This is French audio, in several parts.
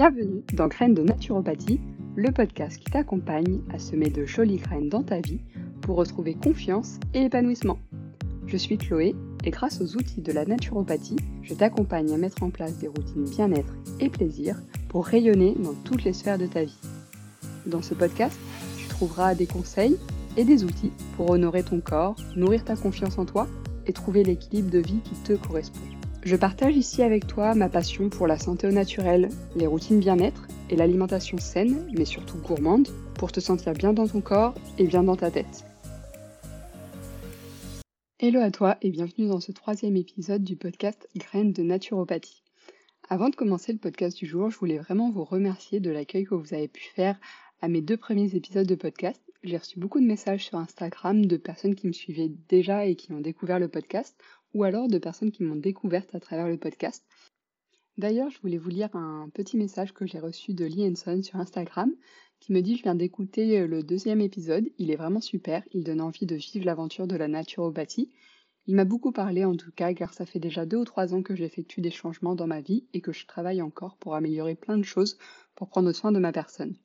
Bienvenue dans Graines de Naturopathie, le podcast qui t'accompagne à semer de jolies graines dans ta vie pour retrouver confiance et épanouissement. Je suis Chloé et grâce aux outils de la naturopathie, je t'accompagne à mettre en place des routines bien-être et plaisir pour rayonner dans toutes les sphères de ta vie. Dans ce podcast, tu trouveras des conseils et des outils pour honorer ton corps, nourrir ta confiance en toi et trouver l'équilibre de vie qui te correspond. Je partage ici avec toi ma passion pour la santé au naturel, les routines bien-être et l'alimentation saine, mais surtout gourmande, pour te sentir bien dans ton corps et bien dans ta tête. Hello à toi et bienvenue dans ce troisième épisode du podcast Graines de naturopathie. Avant de commencer le podcast du jour, je voulais vraiment vous remercier de l'accueil que vous avez pu faire à mes deux premiers épisodes de podcast. J'ai reçu beaucoup de messages sur Instagram de personnes qui me suivaient déjà et qui ont découvert le podcast ou alors de personnes qui m'ont découverte à travers le podcast. D'ailleurs, je voulais vous lire un petit message que j'ai reçu de Lee Henson sur Instagram qui me dit Je viens d'écouter le deuxième épisode, il est vraiment super, il donne envie de vivre l'aventure de la naturopathie. Il m'a beaucoup parlé en tout cas, car ça fait déjà deux ou trois ans que j'effectue des changements dans ma vie et que je travaille encore pour améliorer plein de choses pour prendre soin de ma personne.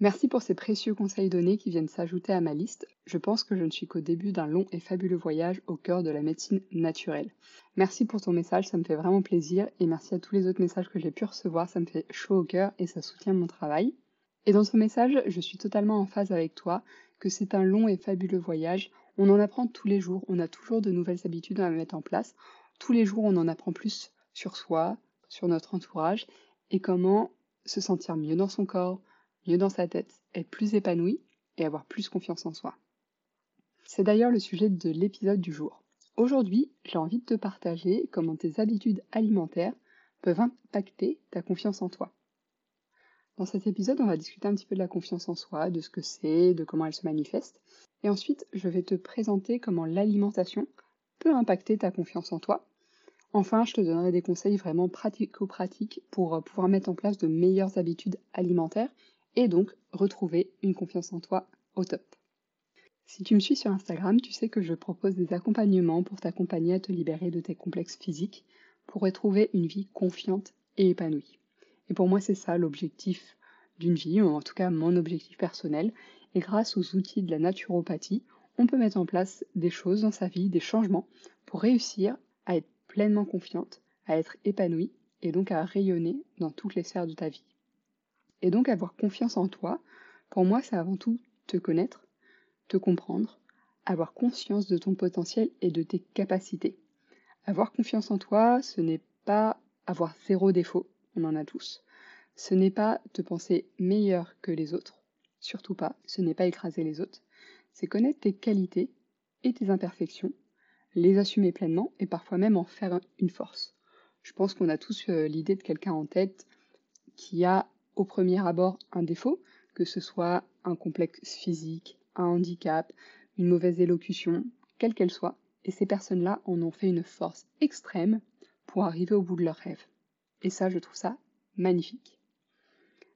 Merci pour ces précieux conseils donnés qui viennent s'ajouter à ma liste. Je pense que je ne suis qu'au début d'un long et fabuleux voyage au cœur de la médecine naturelle. Merci pour ton message, ça me fait vraiment plaisir et merci à tous les autres messages que j'ai pu recevoir, ça me fait chaud au cœur et ça soutient mon travail. Et dans ce message, je suis totalement en phase avec toi, que c'est un long et fabuleux voyage. On en apprend tous les jours, on a toujours de nouvelles habitudes à mettre en place. Tous les jours, on en apprend plus sur soi, sur notre entourage et comment se sentir mieux dans son corps, mieux dans sa tête, être plus épanoui et avoir plus confiance en soi. C'est d'ailleurs le sujet de l'épisode du jour. Aujourd'hui, j'ai envie de te partager comment tes habitudes alimentaires peuvent impacter ta confiance en toi. Dans cet épisode, on va discuter un petit peu de la confiance en soi, de ce que c'est, de comment elle se manifeste. Et ensuite, je vais te présenter comment l'alimentation peut impacter ta confiance en toi. Enfin, je te donnerai des conseils vraiment pratico-pratiques pour pouvoir mettre en place de meilleures habitudes alimentaires et donc retrouver une confiance en toi au top. Si tu me suis sur Instagram, tu sais que je propose des accompagnements pour t'accompagner à te libérer de tes complexes physiques pour retrouver une vie confiante et épanouie. Et pour moi, c'est ça l'objectif d'une vie, ou en tout cas mon objectif personnel. Et grâce aux outils de la naturopathie, on peut mettre en place des choses dans sa vie, des changements, pour réussir à être pleinement confiante, à être épanouie et donc à rayonner dans toutes les sphères de ta vie. Et donc avoir confiance en toi, pour moi, c'est avant tout te connaître, te comprendre, avoir conscience de ton potentiel et de tes capacités. Avoir confiance en toi, ce n'est pas avoir zéro défaut, on en a tous. Ce n'est pas te penser meilleur que les autres, surtout pas, ce n'est pas écraser les autres. C'est connaître tes qualités et tes imperfections, les assumer pleinement et parfois même en faire une force. Je pense qu'on a tous euh, l'idée de quelqu'un en tête qui a au premier abord un défaut, que ce soit un complexe physique, un handicap, une mauvaise élocution, quelle qu'elle soit, et ces personnes-là en ont fait une force extrême pour arriver au bout de leurs rêves. Et ça, je trouve ça magnifique.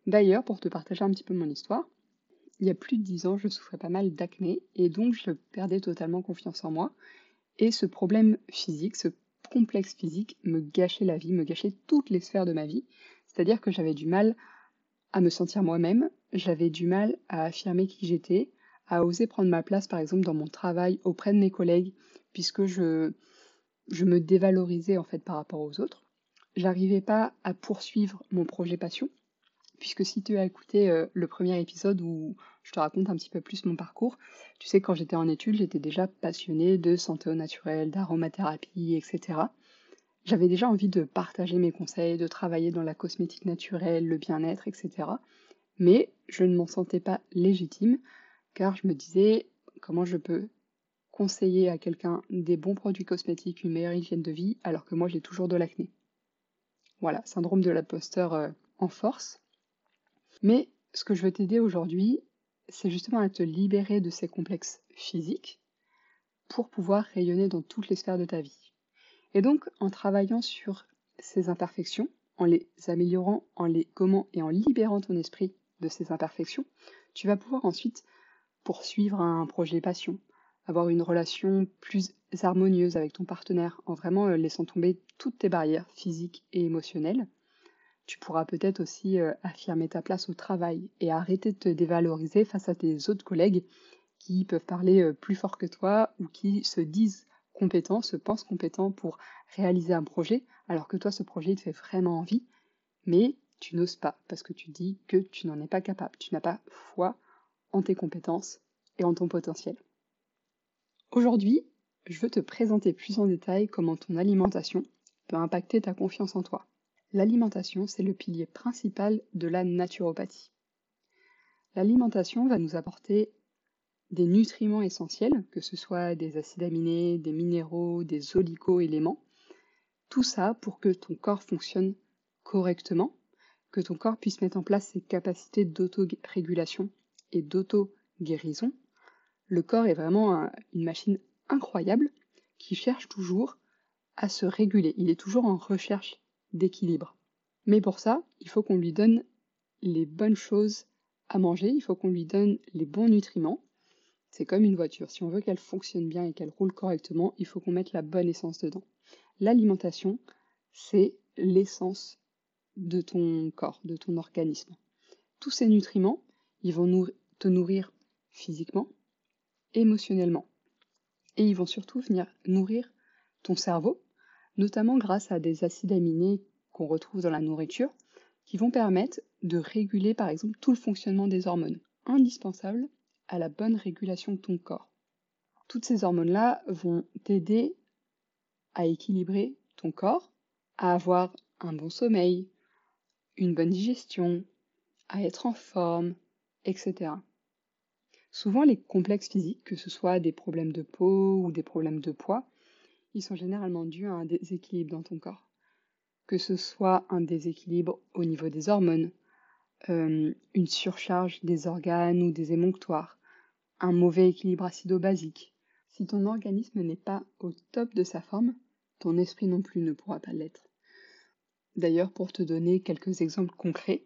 D'ailleurs, pour te partager un petit peu mon histoire, il y a plus de dix ans, je souffrais pas mal d'acné et donc je perdais totalement confiance en moi. Et ce problème physique, ce complexe physique me gâchait la vie, me gâchait toutes les sphères de ma vie. C'est-à-dire que j'avais du mal à me sentir moi-même, j'avais du mal à affirmer qui j'étais, à oser prendre ma place par exemple dans mon travail auprès de mes collègues, puisque je, je me dévalorisais en fait par rapport aux autres. J'arrivais pas à poursuivre mon projet passion, puisque si tu as écouté euh, le premier épisode où je te raconte un petit peu plus mon parcours, tu sais quand j'étais en études, j'étais déjà passionnée de santé au naturel, d'aromathérapie, etc. J'avais déjà envie de partager mes conseils, de travailler dans la cosmétique naturelle, le bien-être, etc. Mais je ne m'en sentais pas légitime car je me disais comment je peux conseiller à quelqu'un des bons produits cosmétiques, une meilleure hygiène de vie, alors que moi j'ai toujours de l'acné. Voilà, syndrome de l'imposteur euh, en force. Mais ce que je veux t'aider aujourd'hui, c'est justement à te libérer de ces complexes physiques pour pouvoir rayonner dans toutes les sphères de ta vie. Et donc, en travaillant sur ces imperfections, en les améliorant, en les gommant et en libérant ton esprit de ces imperfections, tu vas pouvoir ensuite poursuivre un projet passion, avoir une relation plus harmonieuse avec ton partenaire en vraiment euh, laissant tomber toutes tes barrières physiques et émotionnelles, Tu pourras peut-être aussi euh, affirmer ta place au travail et arrêter de te dévaloriser face à tes autres collègues qui peuvent parler euh, plus fort que toi ou qui se disent compétents, se pensent compétents pour réaliser un projet, alors que toi, ce projet, te fait vraiment envie, mais tu n'oses pas parce que tu dis que tu n'en es pas capable, tu n'as pas foi en tes compétences et en ton potentiel. Aujourd'hui, je veux te présenter plus en détail comment ton alimentation peut impacter ta confiance en toi. L'alimentation, c'est le pilier principal de la naturopathie. L'alimentation va nous apporter des nutriments essentiels, que ce soit des acides aminés, des minéraux, des oligo-éléments. Tout ça pour que ton corps fonctionne correctement, que ton corps puisse mettre en place ses capacités d'autorégulation et d'auto-guérison. Le corps est vraiment une machine incroyable qui cherche toujours à se réguler. Il est toujours en recherche d'équilibre. Mais pour ça, il faut qu'on lui donne les bonnes choses à manger, il faut qu'on lui donne les bons nutriments. C'est comme une voiture. Si on veut qu'elle fonctionne bien et qu'elle roule correctement, il faut qu'on mette la bonne essence dedans. L'alimentation, c'est l'essence de ton corps, de ton organisme. Tous ces nutriments, ils vont te nourrir physiquement, émotionnellement. Et ils vont surtout venir nourrir ton cerveau, notamment grâce à des acides aminés qu'on retrouve dans la nourriture, qui vont permettre de réguler par exemple tout le fonctionnement des hormones, indispensables à la bonne régulation de ton corps. Toutes ces hormones-là vont t'aider à équilibrer ton corps, à avoir un bon sommeil, une bonne digestion, à être en forme, etc. Souvent, les complexes physiques, que ce soit des problèmes de peau ou des problèmes de poids, ils sont généralement dus à un déséquilibre dans ton corps. Que ce soit un déséquilibre au niveau des hormones, euh, une surcharge des organes ou des émonctoires, un mauvais équilibre acido-basique. Si ton organisme n'est pas au top de sa forme, ton esprit non plus ne pourra pas l'être. D'ailleurs, pour te donner quelques exemples concrets,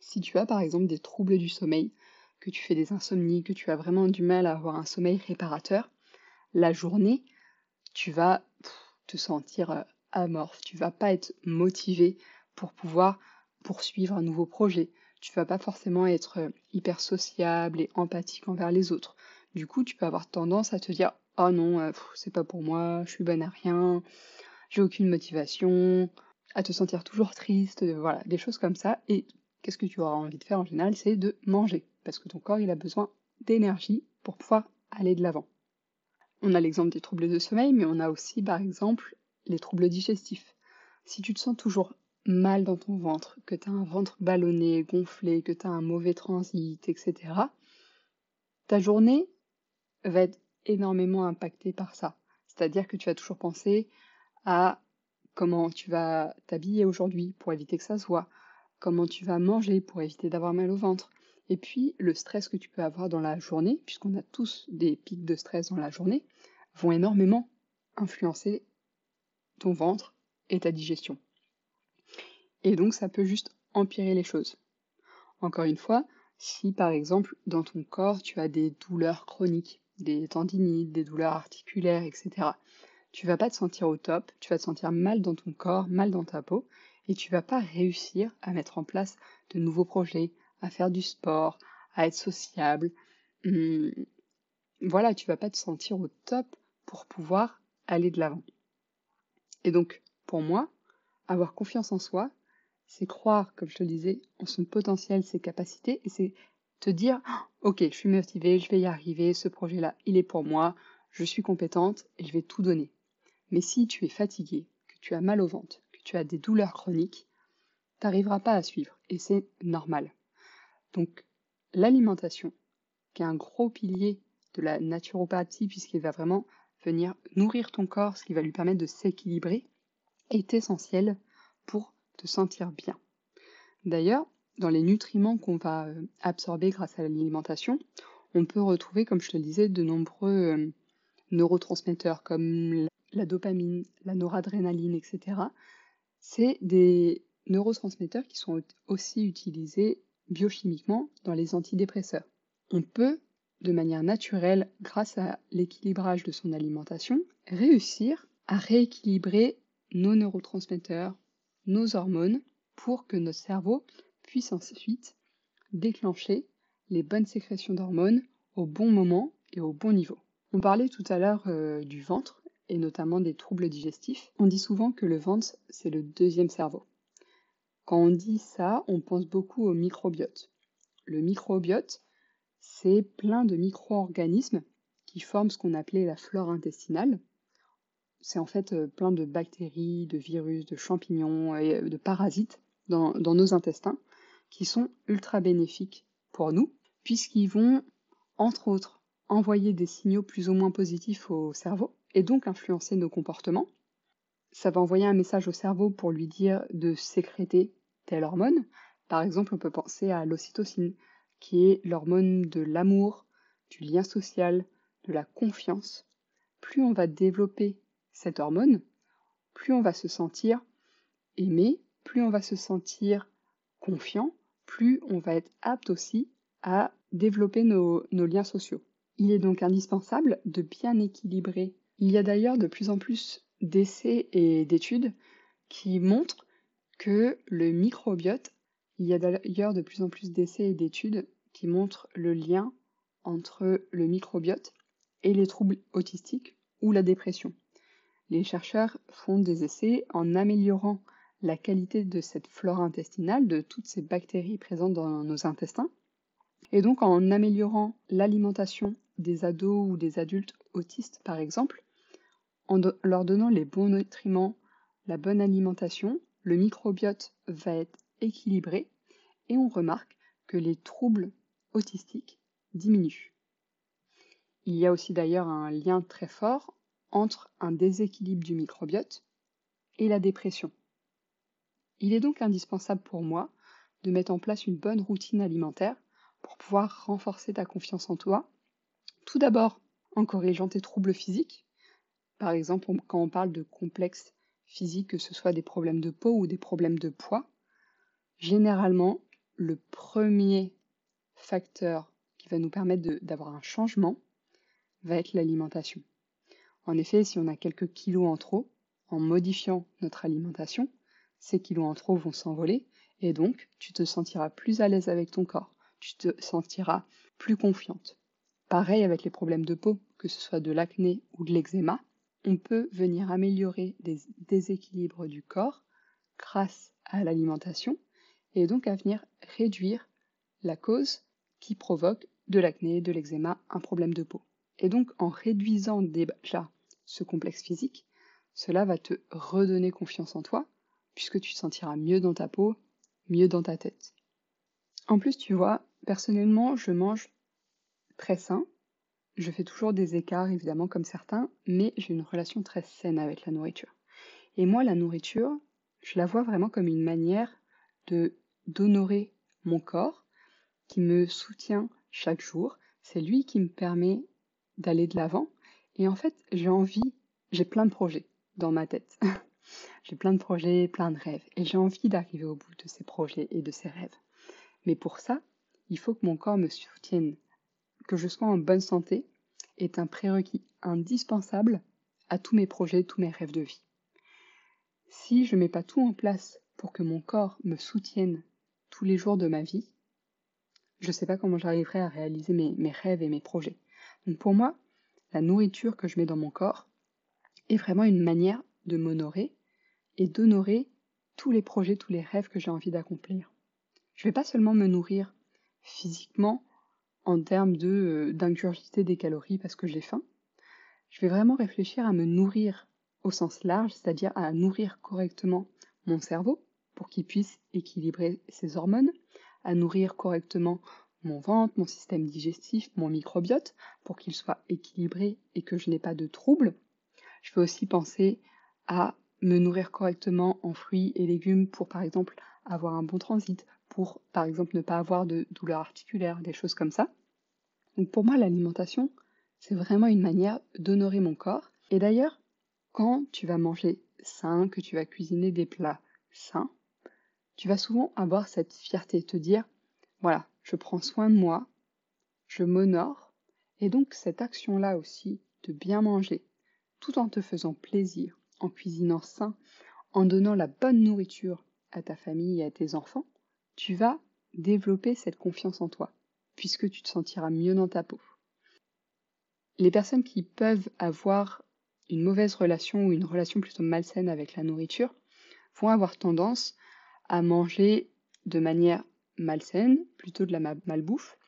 si tu as par exemple des troubles du sommeil, que tu fais des insomnies, que tu as vraiment du mal à avoir un sommeil réparateur, la journée, tu vas te sentir euh, amorphe, tu vas pas être motivé pour pouvoir poursuivre un nouveau projet. Tu vas pas forcément être euh, hyper sociable et empathique envers les autres. Du coup, tu peux avoir tendance à te dire "Oh non, euh, c'est pas pour moi, je suis bonne à rien, j'ai aucune motivation", à te sentir toujours triste, voilà, des choses comme ça et qu'est-ce que tu auras envie de faire en général, c'est de manger parce que ton corps, il a besoin d'énergie pour pouvoir aller de l'avant. On a l'exemple des troubles de sommeil, mais on a aussi par exemple les troubles digestifs. Si tu te sens toujours mal dans ton ventre, que tu as un ventre ballonné, gonflé, que tu as un mauvais transit, etc., ta journée va être énormément impactée par ça. C'est-à-dire que tu vas toujours penser à comment tu vas t'habiller aujourd'hui pour éviter que ça se voit, comment tu vas manger pour éviter d'avoir mal au ventre, et puis, le stress que tu peux avoir dans la journée, puisqu'on a tous des pics de stress dans la journée, vont énormément influencer ton ventre et ta digestion. Et donc, ça peut juste empirer les choses. Encore une fois, si par exemple dans ton corps tu as des douleurs chroniques, des tendinites, des douleurs articulaires, etc., tu vas pas te sentir au top, tu vas te sentir mal dans ton corps, mal dans ta peau, et tu vas pas réussir à mettre en place de nouveaux projets, à faire du sport, à être sociable. Hum, voilà, tu vas pas te sentir au top pour pouvoir aller de l'avant. Et donc, pour moi, avoir confiance en soi, c'est croire, comme je te le disais, en son potentiel, ses capacités, et c'est te dire, ok, je suis motivée, je vais y arriver, ce projet-là, il est pour moi, je suis compétente et je vais tout donner. Mais si tu es fatigué, que tu as mal au ventre, que tu as des douleurs chroniques, t'arriveras pas à suivre, et c'est normal. Donc l'alimentation, qui est un gros pilier de la naturopathie, puisqu'il va vraiment venir nourrir ton corps, ce qui va lui permettre de s'équilibrer, est essentiel pour te sentir bien. D'ailleurs, dans les nutriments qu'on va euh, absorber grâce à l'alimentation, on peut retrouver, comme je te le disais, de nombreux euh, neurotransmetteurs comme la dopamine, la noradrénaline, etc. C'est des neurotransmetteurs qui sont aussi utilisés biochimiquement dans les antidépresseurs. On peut, de manière naturelle, grâce à l'équilibrage de son alimentation, réussir à rééquilibrer nos neurotransmetteurs, nos hormones, pour que notre cerveau puisse ensuite déclencher les bonnes sécrétions d'hormones au bon moment et au bon niveau. On parlait tout à l'heure euh, du ventre et notamment des troubles digestifs. On dit souvent que le ventre, c'est le deuxième cerveau. Quand on dit ça, on pense beaucoup au microbiote. Le microbiote, c'est plein de micro-organismes qui forment ce qu'on appelait la flore intestinale. C'est en fait euh, plein de bactéries, de virus, de champignons et euh, de parasites dans, dans nos intestins qui sont ultra bénéfiques pour nous, puisqu'ils vont, entre autres, envoyer des signaux plus ou moins positifs au cerveau et donc influencer nos comportements. Ça va envoyer un message au cerveau pour lui dire de sécréter telle hormone. Par exemple, on peut penser à l'ocytocine, qui est l'hormone de l'amour, du lien social, de la confiance. Plus on va développer cette hormone, plus on va se sentir aimé, plus on va se sentir confiant, plus on va être apte aussi à développer nos, liens sociaux. Il est donc indispensable de bien équilibrer. Il y a d'ailleurs de plus en plus d'essais et d'études qui montrent que le microbiote, il y a d'ailleurs de plus en plus d'essais et d'études qui montrent le lien entre le microbiote et les troubles autistiques ou la dépression. Les chercheurs font des essais en améliorant la qualité de cette flore intestinale, de toutes ces bactéries présentes dans nos intestins, et donc en améliorant l'alimentation des ados ou des adultes autistes par exemple, en leur donnant les bons nutriments, la bonne alimentation, le microbiote va être équilibré et on remarque que les troubles autistiques diminuent. Il y a aussi d'ailleurs un lien très fort entre un déséquilibre du microbiote et la dépression. Il est donc indispensable pour moi de mettre en place une bonne routine alimentaire pour pouvoir renforcer ta confiance en toi. Tout d'abord en corrigeant tes troubles physiques. Par exemple, quand on parle de complexes physiques, que ce soit des problèmes de peau ou des problèmes de poids, généralement, le premier facteur qui va nous permettre d'avoir un changement va être l'alimentation. En effet, si on a quelques kilos en trop, en modifiant notre alimentation, ces kilos en trop vont s'envoler et donc tu te sentiras plus à l'aise avec ton corps, tu te sentiras plus confiante. Pareil avec les problèmes de peau, que ce soit de l'acné ou de l'eczéma, on peut venir améliorer des déséquilibres du corps grâce à l'alimentation et donc à venir réduire la cause qui provoque de l'acné, de l'eczéma, un problème de peau. Et donc en réduisant déjà ce complexe physique, cela va te redonner confiance en toi puisque tu te sentiras mieux dans ta peau, mieux dans ta tête. En plus, tu vois, personnellement, je mange très sain. Je fais toujours des écarts, évidemment, comme certains, mais j'ai une relation très saine avec la nourriture. Et moi, la nourriture, je la vois vraiment comme une manière de d'honorer mon corps, qui me soutient chaque jour. C'est lui qui me permet d'aller de l'avant. Et en fait, j'ai envie, j'ai plein de projets dans ma tête. J'ai plein de projets, plein de rêves, et j'ai envie d'arriver au bout de ces projets et de ces rêves. Mais pour ça, il faut que mon corps me soutienne. Que je sois en bonne santé est un prérequis indispensable à tous mes projets, tous mes rêves de vie. Si je ne mets pas tout en place pour que mon corps me soutienne tous les jours de ma vie, je ne sais pas comment j'arriverai à réaliser mes, mes rêves et mes projets. Donc pour moi, la nourriture que je mets dans mon corps est vraiment une manière de m'honorer et d'honorer tous les projets, tous les rêves que j'ai envie d'accomplir. Je ne vais pas seulement me nourrir physiquement en termes de euh, des calories parce que j'ai faim. Je vais vraiment réfléchir à me nourrir au sens large, c'est-à-dire à nourrir correctement mon cerveau pour qu'il puisse équilibrer ses hormones, à nourrir correctement mon ventre, mon système digestif, mon microbiote pour qu'il soit équilibré et que je n'ai pas de troubles. Je vais aussi penser à me nourrir correctement en fruits et légumes pour par exemple avoir un bon transit, pour par exemple ne pas avoir de douleurs articulaires, des choses comme ça. Donc pour moi l'alimentation, c'est vraiment une manière d'honorer mon corps. Et d'ailleurs, quand tu vas manger sain, que tu vas cuisiner des plats sains, tu vas souvent avoir cette fierté, te dire, voilà, je prends soin de moi, je m'honore, et donc cette action-là aussi, de bien manger, tout en te faisant plaisir, en cuisinant sain, en donnant la bonne nourriture à ta famille et à tes enfants, tu vas développer cette confiance en toi, puisque tu te sentiras mieux dans ta peau. Les personnes qui peuvent avoir une mauvaise relation ou une relation plutôt malsaine avec la nourriture vont avoir tendance à manger de manière malsaine, plutôt de la malbouffe,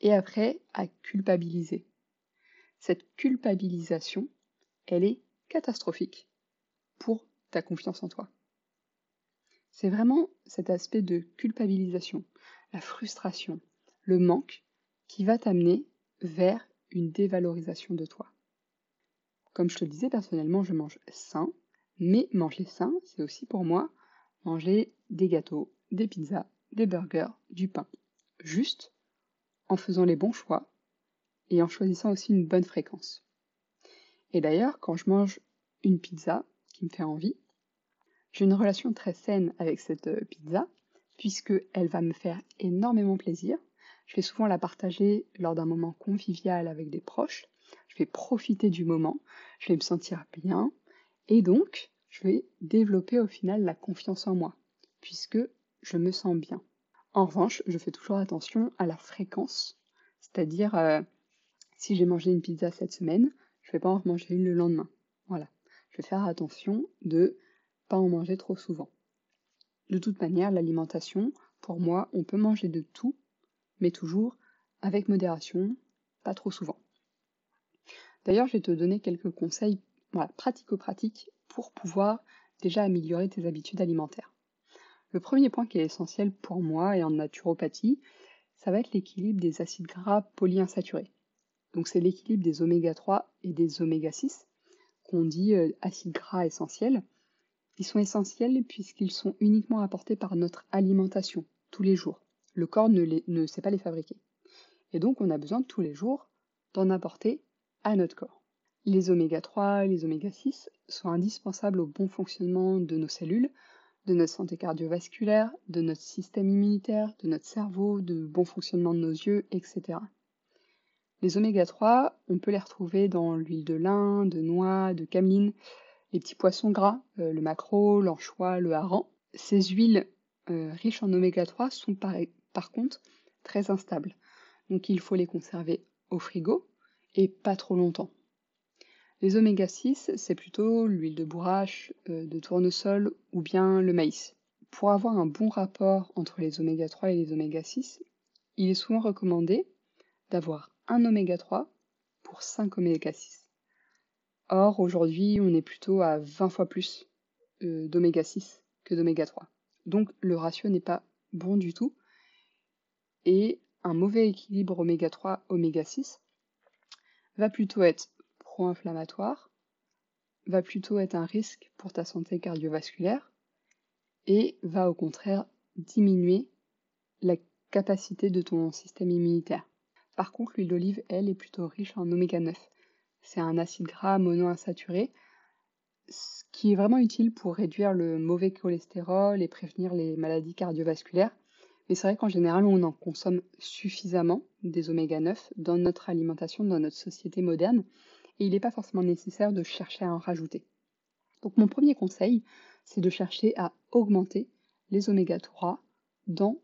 et après à culpabiliser. Cette culpabilisation, elle est catastrophique pour ta confiance en toi. C'est vraiment cet aspect de culpabilisation, la frustration, le manque qui va t'amener vers une dévalorisation de toi. Comme je te le disais, personnellement, je mange sain, mais manger sain, c'est aussi pour moi manger des gâteaux, des pizzas, des burgers, du pain. Juste en faisant les bons choix et en choisissant aussi une bonne fréquence. Et d'ailleurs, quand je mange une pizza qui me fait envie, j'ai une relation très saine avec cette euh, pizza, puisqu'elle va me faire énormément plaisir. Je vais souvent la partager lors d'un moment convivial avec des proches. Je vais profiter du moment, je vais me sentir bien, et donc je vais développer au final la confiance en moi, puisque je me sens bien. En revanche, je fais toujours attention à la fréquence, c'est-à-dire euh, si j'ai mangé une pizza cette semaine, je ne vais pas en manger une le lendemain. Voilà. Je vais faire attention de pas en manger trop souvent. De toute manière, l'alimentation, pour moi, on peut manger de tout, mais toujours avec modération, pas trop souvent. D'ailleurs, je vais te donner quelques conseils pratico-pratiques pour pouvoir déjà améliorer tes habitudes alimentaires. Le premier point qui est essentiel pour moi et en naturopathie, ça va être l'équilibre des acides gras polyinsaturés. Donc c'est l'équilibre des oméga 3 et des oméga 6, qu'on dit euh, acides gras essentiels, ils sont essentiels puisqu'ils sont uniquement apportés par notre alimentation, tous les jours. Le corps ne, sait pas les fabriquer. Et donc on a besoin tous les jours d'en apporter à notre corps. Les oméga 3, les oméga 6 sont indispensables au bon fonctionnement de nos cellules, de notre santé cardiovasculaire, de notre système immunitaire, de notre cerveau, de bon fonctionnement de nos yeux, etc. Les oméga 3, on peut les retrouver dans l'huile de lin, de noix, de cameline, les petits poissons gras, euh, le maquereau, l'anchois, le hareng. Ces huiles euh, riches en oméga 3 sont par, par contre très instables. Donc il faut les conserver au frigo et pas trop longtemps. Les oméga 6, c'est plutôt l'huile de bourrache, euh, de tournesol ou bien le maïs. Pour avoir un bon rapport entre les oméga 3 et les oméga 6, il est souvent recommandé d'avoir un oméga 3 pour 5 oméga 6. Or, aujourd'hui, on est plutôt à 20 fois plus euh, d'oméga 6 que d'oméga 3. Donc, le ratio n'est pas bon du tout. Et un mauvais équilibre oméga 3, oméga 6 va plutôt être pro-inflammatoire, va plutôt être un risque pour ta santé cardiovasculaire et va au contraire diminuer la capacité de ton système immunitaire. Par contre, l'huile d'olive, elle, est plutôt riche en oméga 9 c'est un acide gras monoinsaturé, ce qui est vraiment utile pour réduire le mauvais cholestérol et prévenir les maladies cardiovasculaires. Mais c'est vrai qu'en général, on en consomme suffisamment des oméga 9 dans notre alimentation, dans notre société moderne, et il n'est pas forcément nécessaire de chercher à en rajouter. Donc mon premier conseil, c'est de chercher à augmenter les oméga 3 dans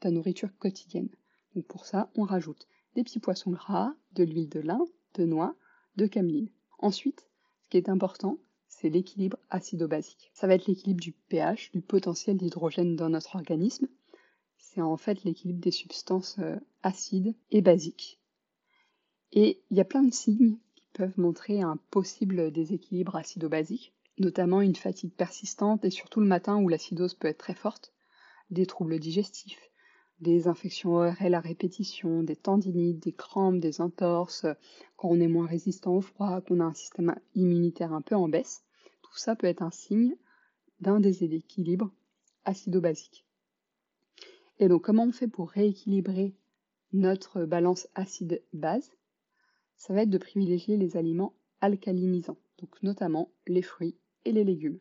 ta nourriture quotidienne. Donc pour ça, on rajoute des petits poissons gras, de l'huile de lin, de noix, de cameline. Ensuite, ce qui est important, c'est l'équilibre acido-basique. Ça va être l'équilibre du pH, du potentiel d'hydrogène dans notre organisme. C'est en fait l'équilibre des substances euh, acides et basiques. Et il y a plein de signes peuvent montrer un possible déséquilibre acido-basique, notamment une fatigue persistante et surtout le matin où l'acidose peut être très forte, des troubles digestifs, des infections ORL à répétition, des tendinites, des crampes, des entorses, quand on est moins résistant au froid, qu'on a un système immunitaire un peu en baisse, tout ça peut être un signe d'un déséquilibre acido-basique. Et donc comment on fait pour rééquilibrer notre balance acide-base? Ça va être de privilégier les aliments alcalinisants, donc notamment les fruits et les légumes.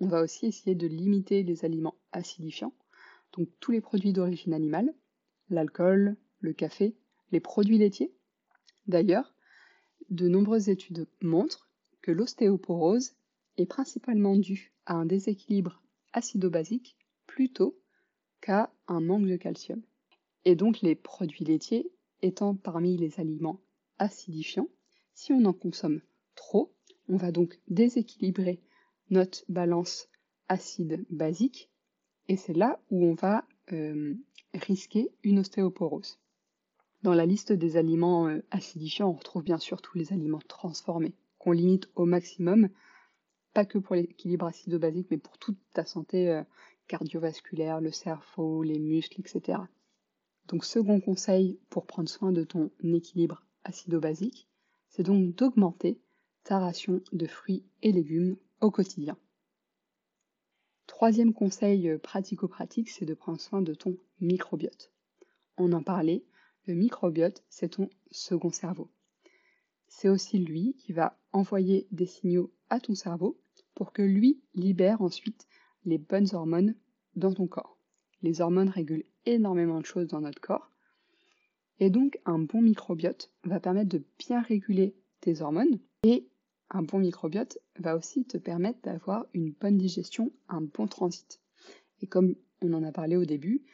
On va aussi essayer de limiter les aliments acidifiants, donc tous les produits d'origine animale, l'alcool, le café, les produits laitiers. D'ailleurs, de nombreuses études montrent que l'ostéoporose est principalement due à un déséquilibre acido-basique plutôt qu'à un manque de calcium. Et donc les produits laitiers étant parmi les aliments acidifiants, si on en consomme trop, on va donc déséquilibrer notre balance acide-basique et c'est là où on va euh, risquer une ostéoporose. Dans la liste des aliments euh, acidifiants, on retrouve bien sûr tous les aliments transformés qu'on limite au maximum, pas que pour l'équilibre acido-basique, mais pour toute ta santé euh, cardiovasculaire, le cerveau, les muscles, etc. Donc second conseil pour prendre soin de ton équilibre acido-basique, c'est donc d'augmenter ta ration de fruits et légumes au quotidien. Troisième conseil pratico-pratique, c'est de prendre soin de ton microbiote. On en parlait, le microbiote, c'est ton second cerveau. C'est aussi lui qui va envoyer des signaux à ton cerveau pour que lui libère ensuite les bonnes hormones dans ton corps. Les hormones régulent énormément de choses dans notre corps. Et donc un bon microbiote va permettre de bien réguler tes hormones et un bon microbiote va aussi te permettre d'avoir une bonne digestion, un bon transit. Et comme on en a parlé au début,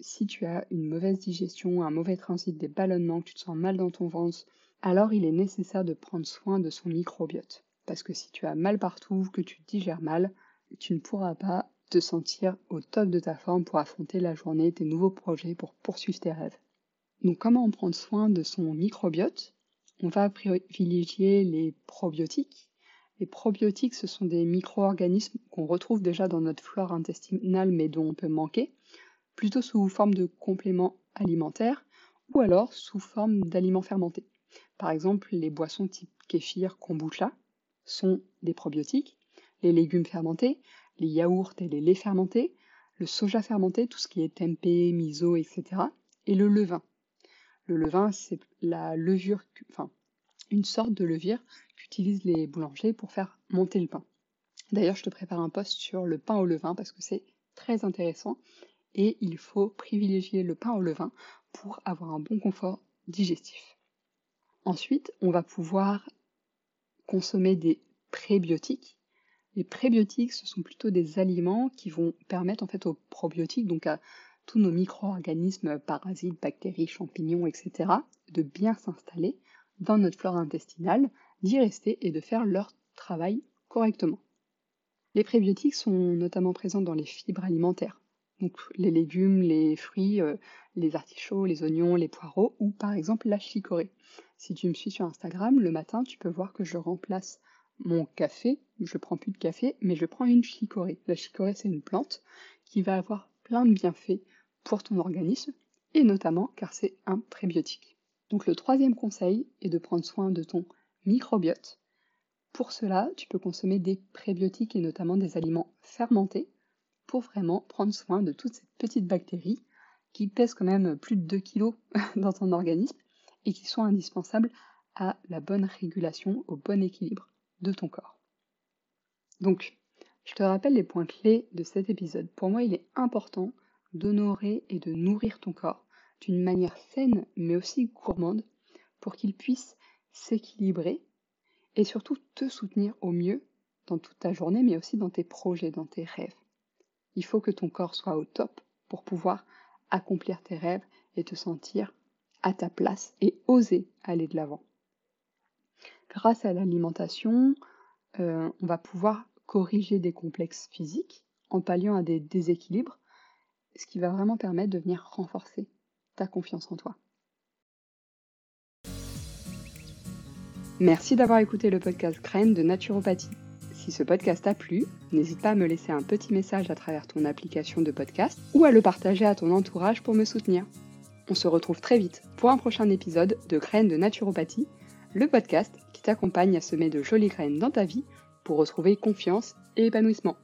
si tu as une mauvaise digestion, un mauvais transit, des ballonnements, que tu te sens mal dans ton ventre, alors il est nécessaire de prendre soin de son microbiote. Parce que si tu as mal partout, que tu digères mal, tu ne pourras pas te sentir au top de ta forme pour affronter la journée, tes nouveaux projets, pour poursuivre tes rêves. Donc comment prendre soin de son microbiote? On va privilégier les probiotiques. Les probiotiques, ce sont des micro-organismes qu'on retrouve déjà dans notre flore intestinale mais dont on peut manquer, plutôt sous forme de compléments alimentaires ou alors sous forme d'aliments fermentés. Par exemple, les boissons type kéfir, kombucha sont des probiotiques, les légumes fermentés, les yaourts et les laits fermentés, le soja fermenté, tout ce qui est tempeh, miso, etc. et le levain. Le levain, c'est la levure, enfin, une sorte de levure qu'utilisent les boulangers pour faire monter le pain. D'ailleurs, je te prépare un post sur le pain au levain parce que c'est très intéressant et il faut privilégier le pain au levain pour avoir un bon confort digestif. Ensuite, on va pouvoir consommer des prébiotiques. Les prébiotiques, ce sont plutôt des aliments qui vont permettre en fait aux probiotiques, donc à tous nos micro-organismes, parasites, bactéries, champignons, etc., de bien s'installer dans notre flore intestinale, d'y rester et de faire leur travail correctement. Les prébiotiques sont notamment présents dans les fibres alimentaires, donc les légumes, les fruits, euh, les artichauts, les oignons, les poireaux ou par exemple la chicorée. Si tu me suis sur Instagram, le matin, tu peux voir que je remplace mon café, je prends plus de café, mais je prends une chicorée. La chicorée, c'est une plante qui va avoir plein de bienfaits pour ton organisme, et notamment car c'est un prébiotique. Donc le troisième conseil est de prendre soin de ton microbiote. Pour cela, tu peux consommer des prébiotiques et notamment des aliments fermentés pour vraiment prendre soin de toutes ces petites bactéries qui pèsent quand même plus de 2 kg dans ton organisme et qui sont indispensables à la bonne régulation, au bon équilibre de ton corps. Donc, je te rappelle les points clés de cet épisode. Pour moi, il est important d'honorer et de nourrir ton corps d'une manière saine mais aussi gourmande pour qu'il puisse s'équilibrer et surtout te soutenir au mieux dans toute ta journée mais aussi dans tes projets, dans tes rêves. Il faut que ton corps soit au top pour pouvoir accomplir tes rêves et te sentir à ta place et oser aller de l'avant. Grâce à l'alimentation, euh, on va pouvoir corriger des complexes physiques en palliant à des déséquilibres, ce qui va vraiment permettre de venir renforcer ta confiance en toi. Merci d'avoir écouté le podcast Graines de naturopathie. Si ce podcast t'a plu, n'hésite pas à me laisser un petit message à travers ton application de podcast ou à le partager à ton entourage pour me soutenir. On se retrouve très vite pour un prochain épisode de Graines de naturopathie, le podcast qui t'accompagne à semer de jolies graines dans ta vie pour retrouver confiance et épanouissement.